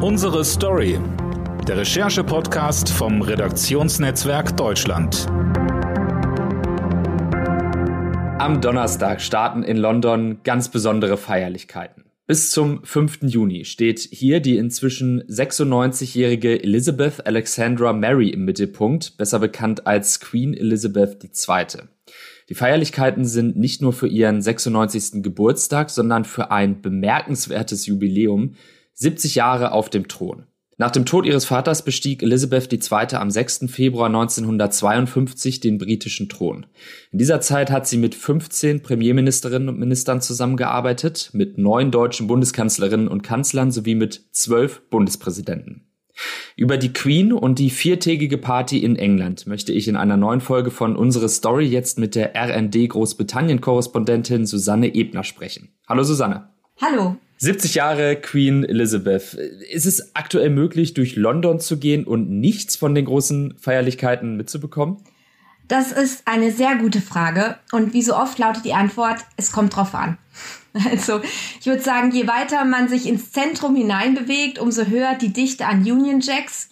Unsere Story. Der Recherche-Podcast vom Redaktionsnetzwerk Deutschland. Am Donnerstag starten in London ganz besondere Feierlichkeiten. Bis zum 5. Juni steht hier die inzwischen 96-jährige Elizabeth Alexandra Mary im Mittelpunkt, besser bekannt als Queen Elizabeth II. Die Feierlichkeiten sind nicht nur für ihren 96. Geburtstag, sondern für ein bemerkenswertes Jubiläum, 70 Jahre auf dem Thron. Nach dem Tod ihres Vaters bestieg Elizabeth II. am 6. Februar 1952 den britischen Thron. In dieser Zeit hat sie mit 15 Premierministerinnen und Ministern zusammengearbeitet, mit neun deutschen Bundeskanzlerinnen und Kanzlern sowie mit zwölf Bundespräsidenten. Über die Queen und die viertägige Party in England möchte ich in einer neuen Folge von Unsere Story jetzt mit der RND Großbritannien-Korrespondentin Susanne Ebner sprechen. Hallo Susanne. Hallo. 70 Jahre Queen Elizabeth. Ist es aktuell möglich, durch London zu gehen und nichts von den großen Feierlichkeiten mitzubekommen? Das ist eine sehr gute Frage. Und wie so oft lautet die Antwort, es kommt drauf an. Also, ich würde sagen, je weiter man sich ins Zentrum hineinbewegt, umso höher die Dichte an Union Jacks.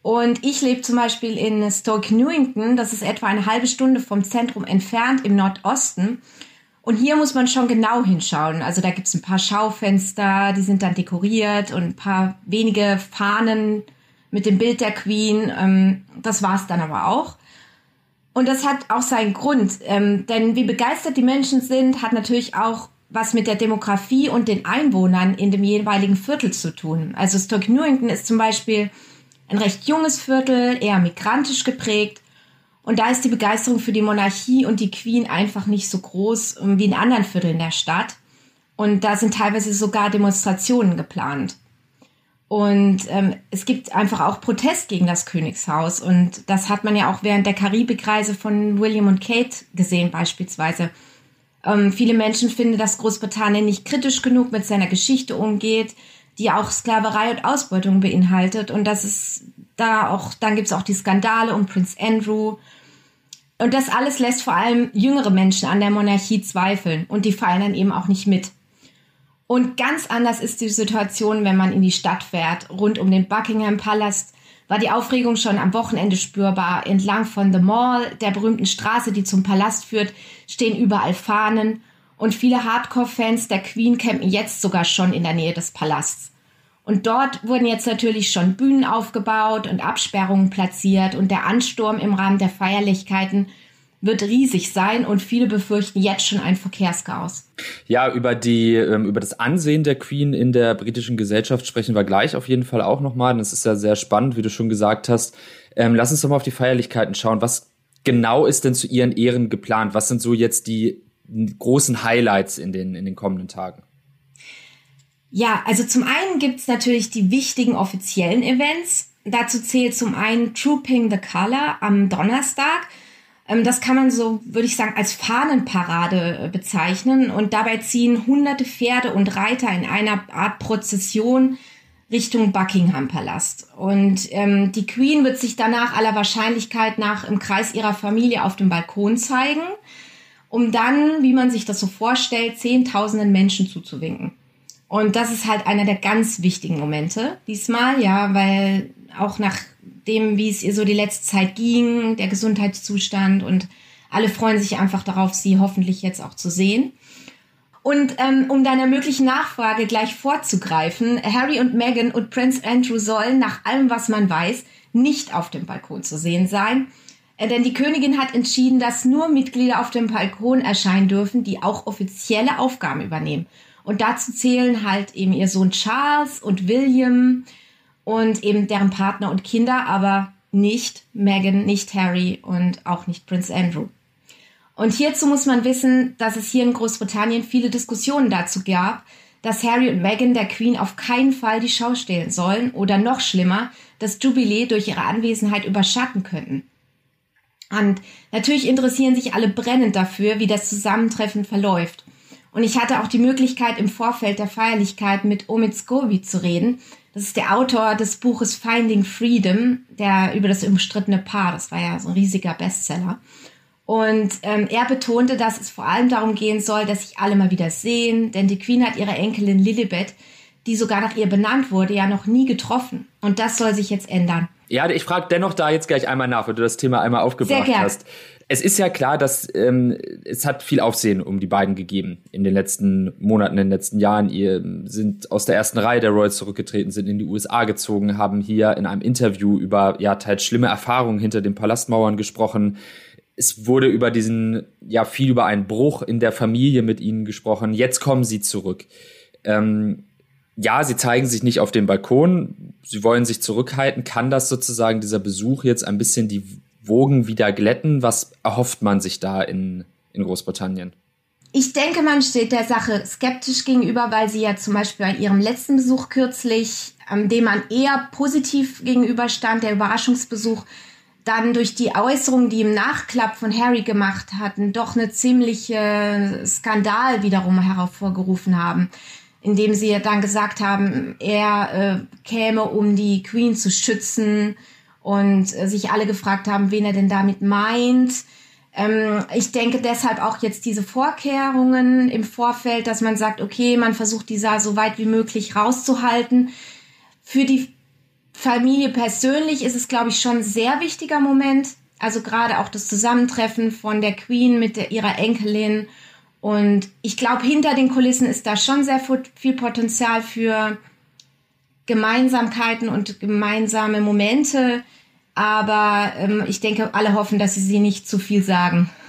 Und ich lebe zum Beispiel in Stoke Newington, das ist etwa eine halbe Stunde vom Zentrum entfernt im Nordosten. Und hier muss man schon genau hinschauen. Also da gibt es ein paar Schaufenster, die sind dann dekoriert und ein paar wenige Fahnen mit dem Bild der Queen. Ähm, das war's dann aber auch. Und das hat auch seinen Grund, ähm, denn wie begeistert die Menschen sind, hat natürlich auch was mit der Demografie und den Einwohnern in dem jeweiligen Viertel zu tun. Also Stoke Newington ist zum Beispiel ein recht junges Viertel, eher migrantisch geprägt. Und da ist die Begeisterung für die Monarchie und die Queen einfach nicht so groß ähm, wie in anderen Vierteln der Stadt. Und da sind teilweise sogar Demonstrationen geplant. Und ähm, es gibt einfach auch Protest gegen das Königshaus. Und das hat man ja auch während der Karibikreise von William und Kate gesehen beispielsweise. Ähm, viele Menschen finden, dass Großbritannien nicht kritisch genug mit seiner Geschichte umgeht, die auch Sklaverei und Ausbeutung beinhaltet. Und das ist da auch, dann gibt es auch die Skandale um Prince Andrew und das alles lässt vor allem jüngere Menschen an der Monarchie zweifeln und die fallen dann eben auch nicht mit. Und ganz anders ist die Situation, wenn man in die Stadt fährt. Rund um den Buckingham Palast war die Aufregung schon am Wochenende spürbar. Entlang von The Mall, der berühmten Straße, die zum Palast führt, stehen überall Fahnen und viele Hardcore-Fans der Queen campen jetzt sogar schon in der Nähe des Palasts. Und dort wurden jetzt natürlich schon Bühnen aufgebaut und Absperrungen platziert und der Ansturm im Rahmen der Feierlichkeiten wird riesig sein und viele befürchten jetzt schon ein Verkehrschaos. Ja, über die ähm, über das Ansehen der Queen in der britischen Gesellschaft sprechen wir gleich auf jeden Fall auch nochmal. Das ist ja sehr spannend, wie du schon gesagt hast. Ähm, lass uns doch mal auf die Feierlichkeiten schauen. Was genau ist denn zu ihren Ehren geplant? Was sind so jetzt die großen Highlights in den in den kommenden Tagen? Ja, also zum einen gibt's natürlich die wichtigen offiziellen Events. Dazu zählt zum einen Trooping the Color am Donnerstag. Ähm, das kann man so, würde ich sagen, als Fahnenparade äh, bezeichnen. Und dabei ziehen hunderte Pferde und Reiter in einer Art Prozession Richtung Buckingham Palast. Und ähm, die Queen wird sich danach aller Wahrscheinlichkeit nach im Kreis ihrer Familie auf dem Balkon zeigen, um dann, wie man sich das so vorstellt, zehntausenden Menschen zuzuwinken. Und das ist halt einer der ganz wichtigen Momente diesmal, ja, weil auch nach dem, wie es ihr so die letzte Zeit ging, der Gesundheitszustand und alle freuen sich einfach darauf, sie hoffentlich jetzt auch zu sehen. Und ähm, um deiner möglichen Nachfrage gleich vorzugreifen, Harry und Meghan und Prince Andrew sollen nach allem, was man weiß, nicht auf dem Balkon zu sehen sein. Äh, denn die Königin hat entschieden, dass nur Mitglieder auf dem Balkon erscheinen dürfen, die auch offizielle Aufgaben übernehmen. Und dazu zählen halt eben ihr Sohn Charles und William und eben deren Partner und Kinder, aber nicht Meghan, nicht Harry und auch nicht Prince Andrew. Und hierzu muss man wissen, dass es hier in Großbritannien viele Diskussionen dazu gab, dass Harry und Meghan der Queen auf keinen Fall die Schau stehlen sollen oder noch schlimmer, das Jubiläe durch ihre Anwesenheit überschatten könnten. Und natürlich interessieren sich alle brennend dafür, wie das Zusammentreffen verläuft. Und ich hatte auch die Möglichkeit, im Vorfeld der Feierlichkeit mit Omid Scobie zu reden. Das ist der Autor des Buches Finding Freedom, der über das umstrittene Paar, das war ja so ein riesiger Bestseller. Und ähm, er betonte, dass es vor allem darum gehen soll, dass sich alle mal wieder sehen, denn die Queen hat ihre Enkelin Lilibet, die sogar nach ihr benannt wurde, ja noch nie getroffen. Und das soll sich jetzt ändern. Ja, ich frage dennoch da jetzt gleich einmal nach, weil du das Thema einmal aufgebracht hast. Es ist ja klar, dass ähm, es hat viel Aufsehen um die beiden gegeben in den letzten Monaten, in den letzten Jahren. Ihr sind aus der ersten Reihe der Royals zurückgetreten, sind in die USA gezogen, haben hier in einem Interview über ja teils schlimme Erfahrungen hinter den Palastmauern gesprochen. Es wurde über diesen ja viel über einen Bruch in der Familie mit ihnen gesprochen. Jetzt kommen sie zurück. Ähm, ja, sie zeigen sich nicht auf dem Balkon, sie wollen sich zurückhalten. Kann das sozusagen dieser Besuch jetzt ein bisschen die Wogen wieder glätten? Was erhofft man sich da in, in Großbritannien? Ich denke, man steht der Sache skeptisch gegenüber, weil sie ja zum Beispiel bei ihrem letzten Besuch kürzlich, ähm, dem man eher positiv gegenüberstand, der Überraschungsbesuch, dann durch die Äußerungen, die im Nachklapp von Harry gemacht hatten, doch eine ziemliche Skandal wiederum hervorgerufen haben indem sie dann gesagt haben, er äh, käme, um die Queen zu schützen und äh, sich alle gefragt haben, wen er denn damit meint. Ähm, ich denke deshalb auch jetzt diese Vorkehrungen im Vorfeld, dass man sagt, okay, man versucht dieser so weit wie möglich rauszuhalten. Für die Familie persönlich ist es, glaube ich, schon ein sehr wichtiger Moment. Also gerade auch das Zusammentreffen von der Queen mit der, ihrer Enkelin und ich glaube, hinter den Kulissen ist da schon sehr viel Potenzial für Gemeinsamkeiten und gemeinsame Momente. Aber ähm, ich denke, alle hoffen, dass sie sie nicht zu viel sagen.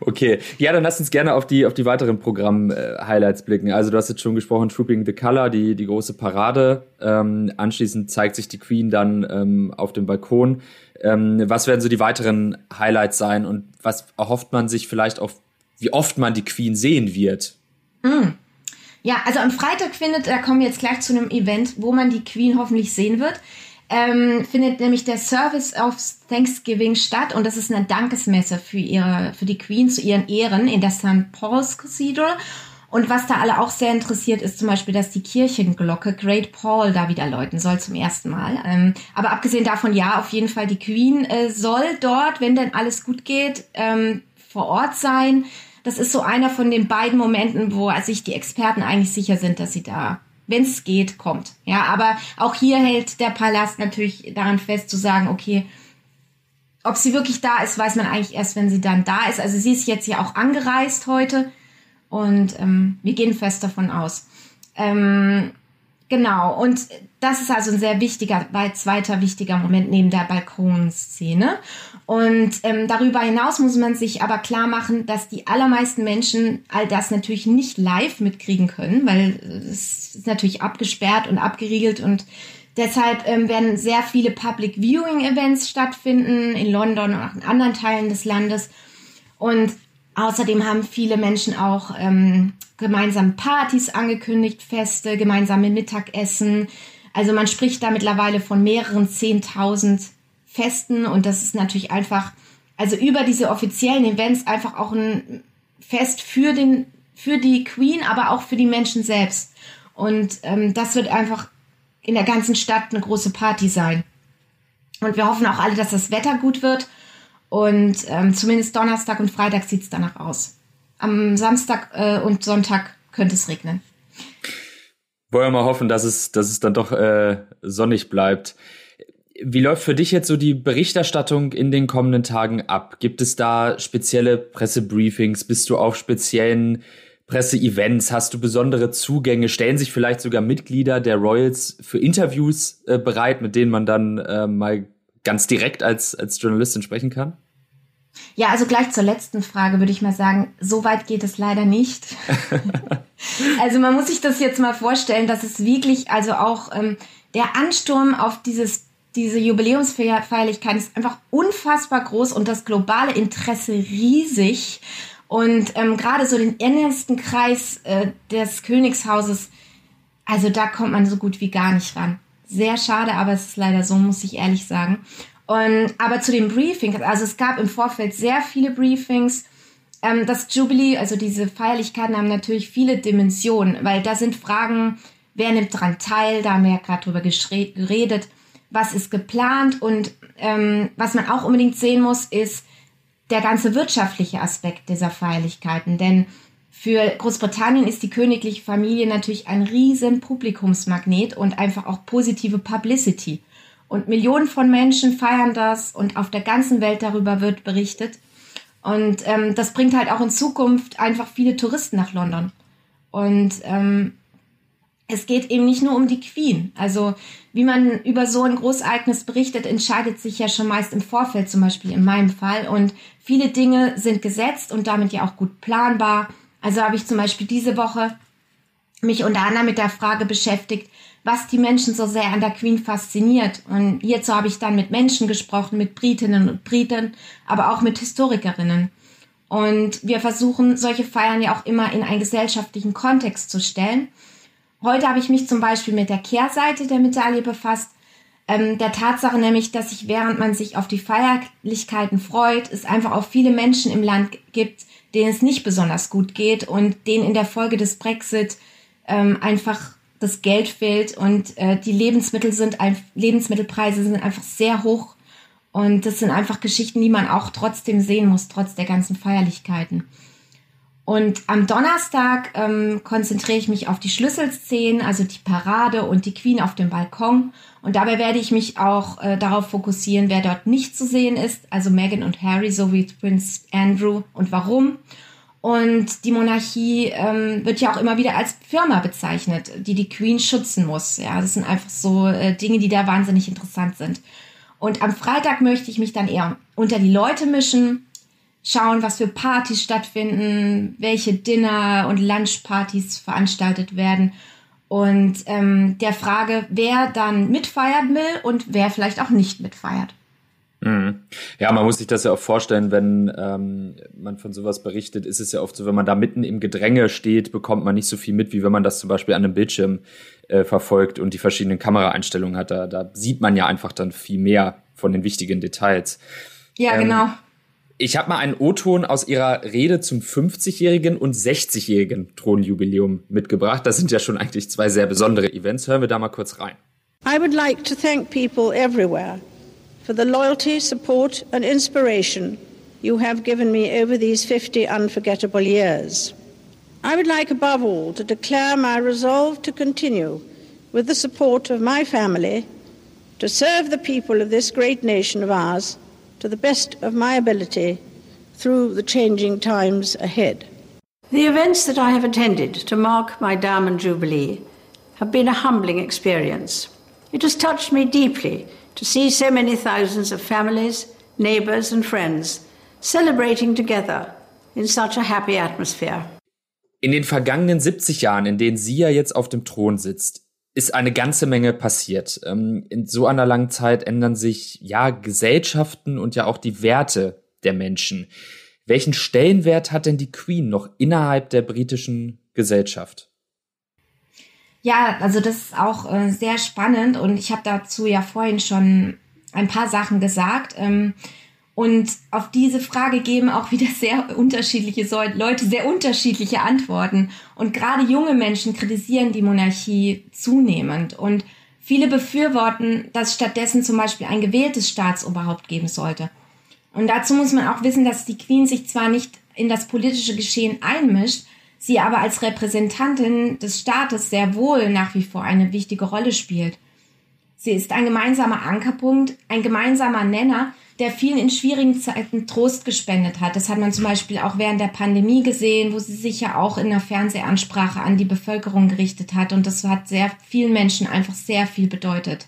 Okay, ja, dann lass uns gerne auf die auf die weiteren Programm-Highlights blicken. Also du hast jetzt schon gesprochen, Trooping the Color, die die große Parade. Ähm, anschließend zeigt sich die Queen dann ähm, auf dem Balkon. Ähm, was werden so die weiteren Highlights sein und was erhofft man sich vielleicht auch, wie oft man die Queen sehen wird? Mm. Ja, also am Freitag findet, da kommen wir jetzt gleich zu einem Event, wo man die Queen hoffentlich sehen wird. Ähm, findet nämlich der Service of Thanksgiving statt und das ist eine Dankesmesse für ihre, für die Queen zu ihren Ehren in der St. Paul's Cathedral. Und was da alle auch sehr interessiert, ist zum Beispiel, dass die Kirchenglocke Great Paul da wieder läuten soll zum ersten Mal. Ähm, aber abgesehen davon, ja, auf jeden Fall die Queen äh, soll dort, wenn denn alles gut geht, ähm, vor Ort sein. Das ist so einer von den beiden Momenten, wo sich die Experten eigentlich sicher sind, dass sie da, wenn es geht, kommt. Ja, aber auch hier hält der Palast natürlich daran fest zu sagen, okay, ob sie wirklich da ist, weiß man eigentlich erst, wenn sie dann da ist. Also sie ist jetzt ja auch angereist heute und ähm, wir gehen fest davon aus. Ähm, genau, und das ist also ein sehr wichtiger, zweiter wichtiger Moment neben der Balkonszene. Und ähm, darüber hinaus muss man sich aber klar machen, dass die allermeisten Menschen all das natürlich nicht live mitkriegen können, weil es ist natürlich abgesperrt und abgeriegelt und deshalb ähm, werden sehr viele Public Viewing Events stattfinden in London und auch in anderen Teilen des Landes. Und Außerdem haben viele Menschen auch ähm, gemeinsame Partys angekündigt, Feste, gemeinsame Mittagessen. Also man spricht da mittlerweile von mehreren Zehntausend Festen und das ist natürlich einfach, also über diese offiziellen Events einfach auch ein Fest für den, für die Queen, aber auch für die Menschen selbst. Und ähm, das wird einfach in der ganzen Stadt eine große Party sein. Und wir hoffen auch alle, dass das Wetter gut wird und ähm, zumindest Donnerstag und Freitag sieht es danach aus. Am Samstag äh, und Sonntag könnte es regnen. Wollen wir mal hoffen, dass es, dass es dann doch äh, sonnig bleibt. Wie läuft für dich jetzt so die Berichterstattung in den kommenden Tagen ab? Gibt es da spezielle Pressebriefings? Bist du auf speziellen Presseevents? Hast du besondere Zugänge? Stellen sich vielleicht sogar Mitglieder der Royals für Interviews äh, bereit, mit denen man dann äh, mal ganz direkt als, als Journalistin sprechen kann? Ja, also gleich zur letzten Frage würde ich mal sagen, so weit geht es leider nicht. also man muss sich das jetzt mal vorstellen, dass es wirklich, also auch ähm, der Ansturm auf dieses, diese Jubiläumsfeierlichkeit ist einfach unfassbar groß und das globale Interesse riesig. Und ähm, gerade so den innersten Kreis äh, des Königshauses, also da kommt man so gut wie gar nicht ran sehr schade, aber es ist leider so, muss ich ehrlich sagen. Und, aber zu den Briefings, also es gab im Vorfeld sehr viele Briefings. Ähm, das Jubilee, also diese Feierlichkeiten haben natürlich viele Dimensionen, weil da sind Fragen, wer nimmt daran teil, da haben wir ja gerade drüber geredet, was ist geplant und ähm, was man auch unbedingt sehen muss, ist der ganze wirtschaftliche Aspekt dieser Feierlichkeiten, denn Für Großbritannien ist die königliche Familie natürlich ein riesen Publikumsmagnet und einfach auch positive Publicity. Und Millionen von Menschen feiern das und auf der ganzen Welt darüber wird berichtet. Und ähm, das bringt halt auch in Zukunft einfach viele Touristen nach London. Und ähm, es geht eben nicht nur um die Queen. Also wie man über so ein Großereignis berichtet, entscheidet sich ja schon meist im Vorfeld, zum Beispiel in meinem Fall. Und viele Dinge sind gesetzt und damit ja auch gut planbar. Also habe ich zum Beispiel diese Woche mich unter anderem mit der Frage beschäftigt, was die Menschen so sehr an der Queen fasziniert. Und hierzu habe ich dann mit Menschen gesprochen, mit Britinnen und Briten, aber auch mit Historikerinnen. Und wir versuchen, solche Feiern ja auch immer in einen gesellschaftlichen Kontext zu stellen. Heute habe ich mich zum Beispiel mit der Kehrseite der Medaille befasst. Ähm, der Tatsache nämlich, dass sich während man sich auf die Feierlichkeiten freut, es einfach auch viele Menschen im Land gibt, denen es nicht besonders gut geht und denen in der Folge des Brexit ähm, einfach das Geld fehlt und äh, die Lebensmittel sind Lebensmittelpreise sind einfach sehr hoch und das sind einfach Geschichten, die man auch trotzdem sehen muss, trotz der ganzen Feierlichkeiten. Und am Donnerstag ähm, konzentriere ich mich auf die Schlüsselszenen, also die Parade und die Queen auf dem Balkon. Und dabei werde ich mich auch äh, darauf fokussieren, wer dort nicht zu sehen ist, also Meghan und Harry sowie Prince Andrew und warum. Und die Monarchie ähm, wird ja auch immer wieder als Firma bezeichnet, die die Queen schützen muss. Ja, das sind einfach so äh, Dinge, die da wahnsinnig interessant sind. Und am Freitag möchte ich mich dann eher unter die Leute mischen schauen, was für Partys stattfinden, welche Dinner- und Lunchpartys veranstaltet werden und ähm, der Frage, wer dann mitfeiern will und wer vielleicht auch nicht mitfeiert. Mhm. Ja, man muss sich das ja auch vorstellen, wenn ähm, man von sowas berichtet, ist es ja oft so, wenn man da mitten im Gedränge steht, bekommt man nicht so viel mit, wie wenn man das zum Beispiel an einem Bildschirm äh, verfolgt und die verschiedenen Kameraeinstellungen hat. Da, da sieht man ja einfach dann viel mehr von den wichtigen Details. Ja, ähm, genau. Ich habe mal einen O-Ton aus ihrer Rede zum 50-jährigen und 60-jährigen Thronjubiläum mitgebracht. Das sind ja schon eigentlich zwei sehr besondere Events. Hören wir da mal kurz rein. I would like to thank people everywhere for the loyalty, support and inspiration you have given me over these 50 unforgettable years. I would like above all to declare my resolve to continue with the support of my family to serve the people of this great nation of ours to the best of my ability through the changing times ahead. The events that I have attended to mark my Diamond Jubilee have been a humbling experience. It has touched me deeply to see so many thousands of families, neighbours, and friends celebrating together in such a happy atmosphere. In den vergangenen 70 Jahren, in denen sie ja jetzt auf dem Thron sitzt, ist eine ganze Menge passiert. Ähm, in so einer langen Zeit ändern sich ja Gesellschaften und ja auch die Werte der Menschen. Welchen Stellenwert hat denn die Queen noch innerhalb der britischen Gesellschaft? Ja, also das ist auch äh, sehr spannend und ich habe dazu ja vorhin schon ein paar Sachen gesagt. Ähm, und auf diese Frage geben auch wieder sehr unterschiedliche Leute sehr unterschiedliche Antworten. Und gerade junge Menschen kritisieren die Monarchie zunehmend. Und viele befürworten, dass stattdessen zum Beispiel ein gewähltes Staatsoberhaupt geben sollte. Und dazu muss man auch wissen, dass die Queen sich zwar nicht in das politische Geschehen einmischt, sie aber als Repräsentantin des Staates sehr wohl nach wie vor eine wichtige Rolle spielt. Sie ist ein gemeinsamer Ankerpunkt, ein gemeinsamer Nenner, der vielen in schwierigen Zeiten Trost gespendet hat. Das hat man zum Beispiel auch während der Pandemie gesehen, wo sie sich ja auch in einer Fernsehansprache an die Bevölkerung gerichtet hat. Und das hat sehr vielen Menschen einfach sehr viel bedeutet.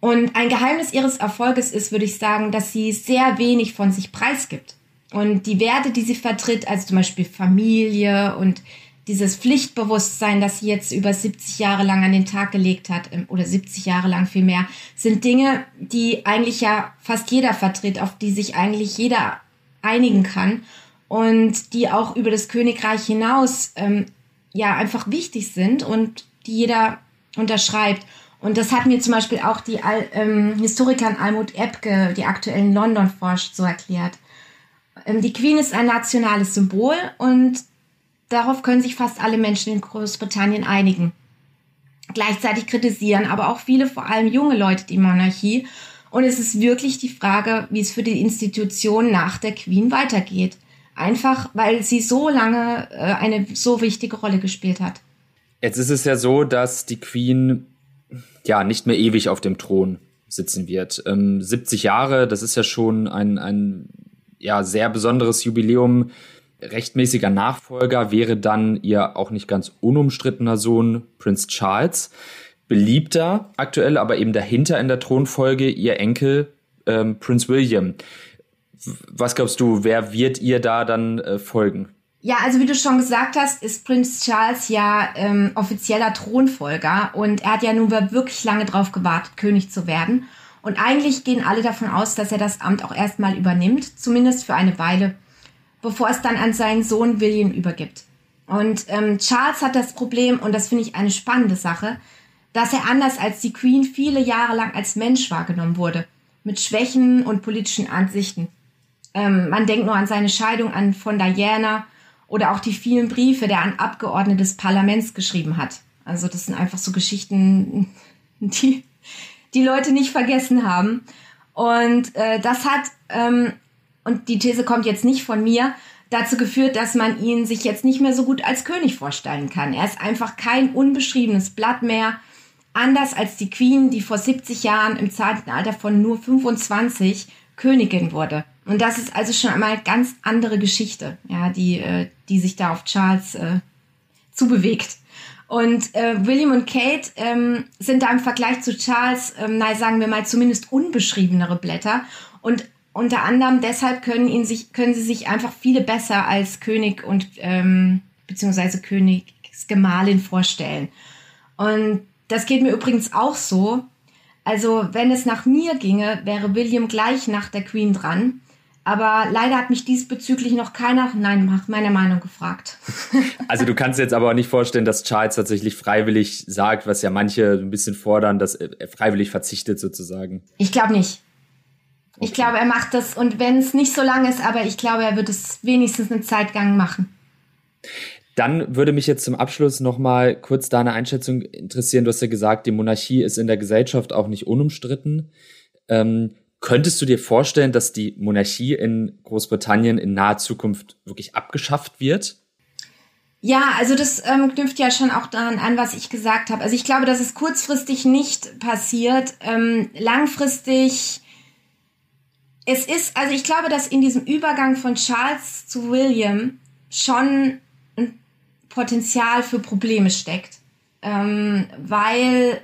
Und ein Geheimnis ihres Erfolges ist, würde ich sagen, dass sie sehr wenig von sich preisgibt. Und die Werte, die sie vertritt, also zum Beispiel Familie und dieses Pflichtbewusstsein, das sie jetzt über 70 Jahre lang an den Tag gelegt hat, ähm, oder 70 Jahre lang vielmehr, sind Dinge, die eigentlich ja fast jeder vertritt, auf die sich eigentlich jeder einigen kann und die auch über das Königreich hinaus ähm, ja einfach wichtig sind und die jeder unterschreibt. Und das hat mir zum Beispiel auch die ähm, Historikerin Almut Epke, die aktuell in London forscht, so erklärt. Ähm, die Queen ist ein nationales Symbol und Darauf können sich fast alle Menschen in Großbritannien einigen. Gleichzeitig kritisieren aber auch viele, vor allem junge Leute, die Monarchie. Und es ist wirklich die Frage, wie es für die Institution nach der Queen weitergeht. Einfach, weil sie so lange äh, eine so wichtige Rolle gespielt hat. Jetzt ist es ja so, dass die Queen ja nicht mehr ewig auf dem Thron sitzen wird. Ähm, 70 Jahre, das ist ja schon ein, ein ja, sehr besonderes Jubiläum. Rechtmäßiger Nachfolger wäre dann ihr auch nicht ganz unumstrittener Sohn Prinz Charles. Beliebter aktuell, aber eben dahinter in der Thronfolge ihr Enkel ähm, Prinz William. Was glaubst du, wer wird ihr da dann äh, folgen? Ja, also wie du schon gesagt hast, ist Prinz Charles ja ähm, offizieller Thronfolger und er hat ja nun wirklich lange darauf gewartet, König zu werden. Und eigentlich gehen alle davon aus, dass er das Amt auch erstmal übernimmt, zumindest für eine Weile, bevor es dann an seinen Sohn William übergibt. Und ähm, Charles hat das Problem, und das finde ich eine spannende Sache, dass er anders als die Queen viele Jahre lang als Mensch wahrgenommen wurde, mit Schwächen und politischen Ansichten. Ähm, man denkt nur an seine Scheidung an von Diana oder auch die vielen Briefe, der an Abgeordnete des Parlaments geschrieben hat. Also das sind einfach so Geschichten, die die Leute nicht vergessen haben. Und äh, das hat, ähm, und die These kommt jetzt nicht von mir, dazu geführt, dass man ihn sich jetzt nicht mehr so gut als König vorstellen kann. Er ist einfach kein unbeschriebenes Blatt mehr, anders als die Queen, die vor 70 Jahren im zarten Alter von nur 25 Königin wurde. Und das ist also schon einmal ganz andere Geschichte, ja, die, äh, die sich da auf Charles äh, zubewegt. Und äh, William und Kate ähm, sind da im Vergleich zu Charles, ähm, nein, sagen wir mal, zumindest unbeschriebenere Blätter. Und unter anderem deshalb können, ihn sich, können sie sich einfach viele besser als König und ähm, beziehungsweise Königsgemahlin vorstellen. Und das geht mir übrigens auch so. Also, wenn es nach mir ginge, wäre William gleich nach der Queen dran. Aber leider hat mich diesbezüglich noch keiner Nein nach meiner Meinung gefragt. Also du kannst jetzt aber auch nicht vorstellen, dass Charles tatsächlich freiwillig sagt, was ja manche ein bisschen fordern, dass er freiwillig verzichtet sozusagen. Ich glaube nicht. Okay. Ich glaube, er macht das und wenn es nicht so lang ist, aber ich glaube, er wird es wenigstens eine Zeitgang machen. Dann würde mich jetzt zum Abschluss noch mal kurz deine Einschätzung interessieren. Du hast ja gesagt, die Monarchie ist in der Gesellschaft auch nicht unumstritten. Ähm, Könntest du dir vorstellen, dass die Monarchie in Großbritannien in naher Zukunft wirklich abgeschafft wird? Ja, also das ähm, knüpft ja schon auch daran an, was ich gesagt habe. Also ich glaube, dass es kurzfristig nicht passiert. Ähm, langfristig, es ist, also ich glaube, dass in diesem Übergang von Charles zu William schon ein Potenzial für Probleme steckt. Ähm, weil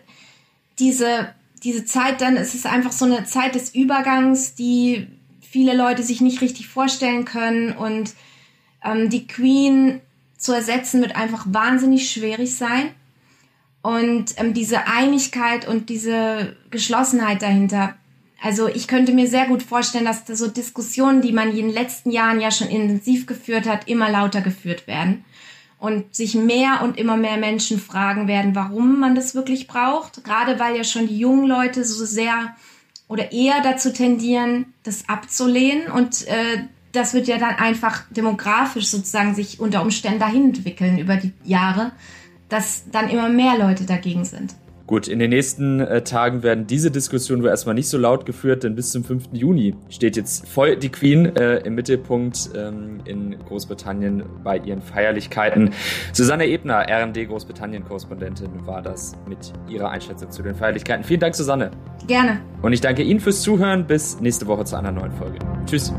diese diese Zeit dann, es ist einfach so eine Zeit des Übergangs, die viele Leute sich nicht richtig vorstellen können und ähm, die Queen zu ersetzen wird einfach wahnsinnig schwierig sein. Und ähm, diese Einigkeit und diese Geschlossenheit dahinter, also ich könnte mir sehr gut vorstellen, dass da so Diskussionen, die man in den letzten Jahren ja schon intensiv geführt hat, immer lauter geführt werden und sich mehr und immer mehr Menschen fragen werden, warum man das wirklich braucht. Gerade weil ja schon die jungen Leute so sehr oder eher dazu tendieren, das abzulehnen und äh, das wird ja dann einfach demografisch sozusagen sich unter Umständen dahin entwickeln über die Jahre, dass dann immer mehr Leute dagegen sind. Gut, in den nächsten äh, Tagen werden diese Diskussionen wohl erstmal nicht so laut geführt, denn bis zum 5. Juni steht jetzt voll die Queen äh, im Mittelpunkt ähm, in Großbritannien bei ihren Feierlichkeiten. Susanne Ebner, RND Großbritannien-Korrespondentin, war das mit ihrer Einschätzung zu den Feierlichkeiten. Vielen Dank, Susanne. Gerne. Und ich danke Ihnen fürs Zuhören. Bis nächste Woche zu einer neuen Folge. Tschüss.